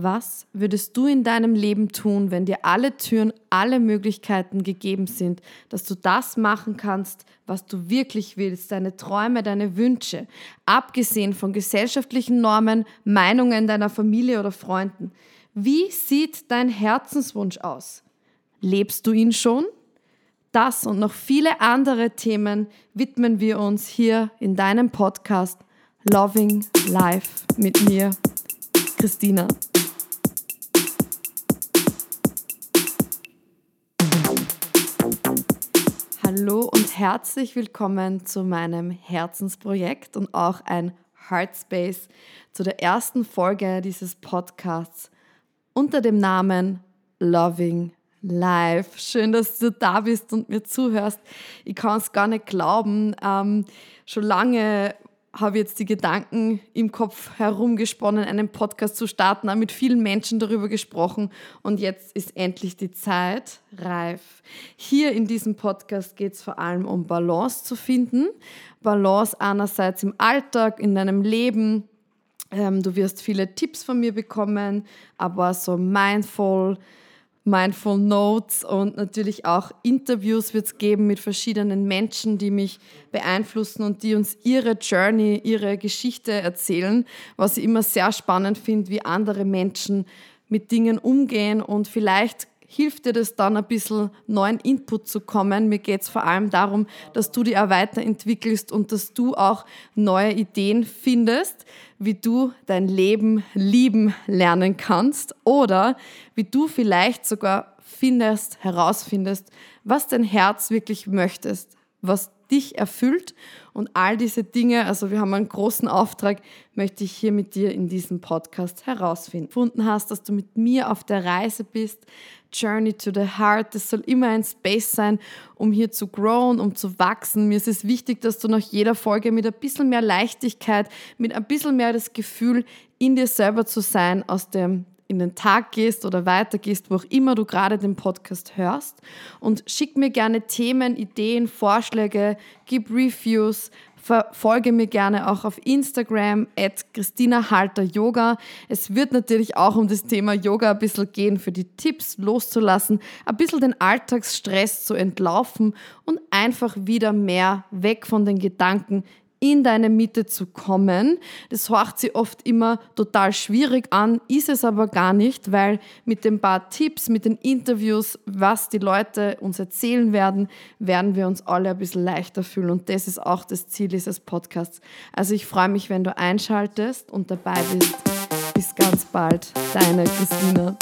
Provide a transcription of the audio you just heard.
Was würdest du in deinem Leben tun, wenn dir alle Türen, alle Möglichkeiten gegeben sind, dass du das machen kannst, was du wirklich willst, deine Träume, deine Wünsche, abgesehen von gesellschaftlichen Normen, Meinungen deiner Familie oder Freunden? Wie sieht dein Herzenswunsch aus? Lebst du ihn schon? Das und noch viele andere Themen widmen wir uns hier in deinem Podcast Loving Life mit mir, Christina. Hallo und herzlich willkommen zu meinem Herzensprojekt und auch ein Heartspace zu der ersten Folge dieses Podcasts unter dem Namen Loving Life. Schön, dass du da bist und mir zuhörst. Ich kann es gar nicht glauben. Ähm, schon lange habe jetzt die Gedanken im Kopf herumgesponnen, einen Podcast zu starten, habe mit vielen Menschen darüber gesprochen und jetzt ist endlich die Zeit reif. Hier in diesem Podcast geht es vor allem um Balance zu finden. Balance einerseits im Alltag, in deinem Leben. Ähm, du wirst viele Tipps von mir bekommen, aber so mindful, Mindful Notes und natürlich auch Interviews wird es geben mit verschiedenen Menschen, die mich beeinflussen und die uns ihre Journey, ihre Geschichte erzählen, was ich immer sehr spannend finde, wie andere Menschen mit Dingen umgehen und vielleicht hilft dir das dann ein bisschen neuen Input zu kommen. Mir geht es vor allem darum, dass du dich auch weiterentwickelst und dass du auch neue Ideen findest, wie du dein Leben lieben lernen kannst oder wie du vielleicht sogar findest, herausfindest, was dein Herz wirklich möchtest, was dich erfüllt und all diese Dinge, also wir haben einen großen Auftrag, möchte ich hier mit dir in diesem Podcast herausfinden. Gefunden hast, dass du mit mir auf der Reise bist, Journey to the Heart, das soll immer ein Space sein, um hier zu growen, um zu wachsen. Mir ist es wichtig, dass du nach jeder Folge mit ein bisschen mehr Leichtigkeit, mit ein bisschen mehr das Gefühl, in dir selber zu sein, aus dem in den Tag gehst oder weitergehst, wo auch immer du gerade den Podcast hörst. Und schick mir gerne Themen, Ideen, Vorschläge, gib Reviews, folge mir gerne auch auf Instagram at Christina Halter Yoga. Es wird natürlich auch um das Thema Yoga ein bisschen gehen, für die Tipps loszulassen, ein bisschen den Alltagsstress zu entlaufen und einfach wieder mehr weg von den Gedanken in deine Mitte zu kommen. Das hört sich oft immer total schwierig an, ist es aber gar nicht, weil mit den paar Tipps, mit den Interviews, was die Leute uns erzählen werden, werden wir uns alle ein bisschen leichter fühlen. Und das ist auch das Ziel dieses Podcasts. Also ich freue mich, wenn du einschaltest und dabei bist. Bis ganz bald, deine Christina.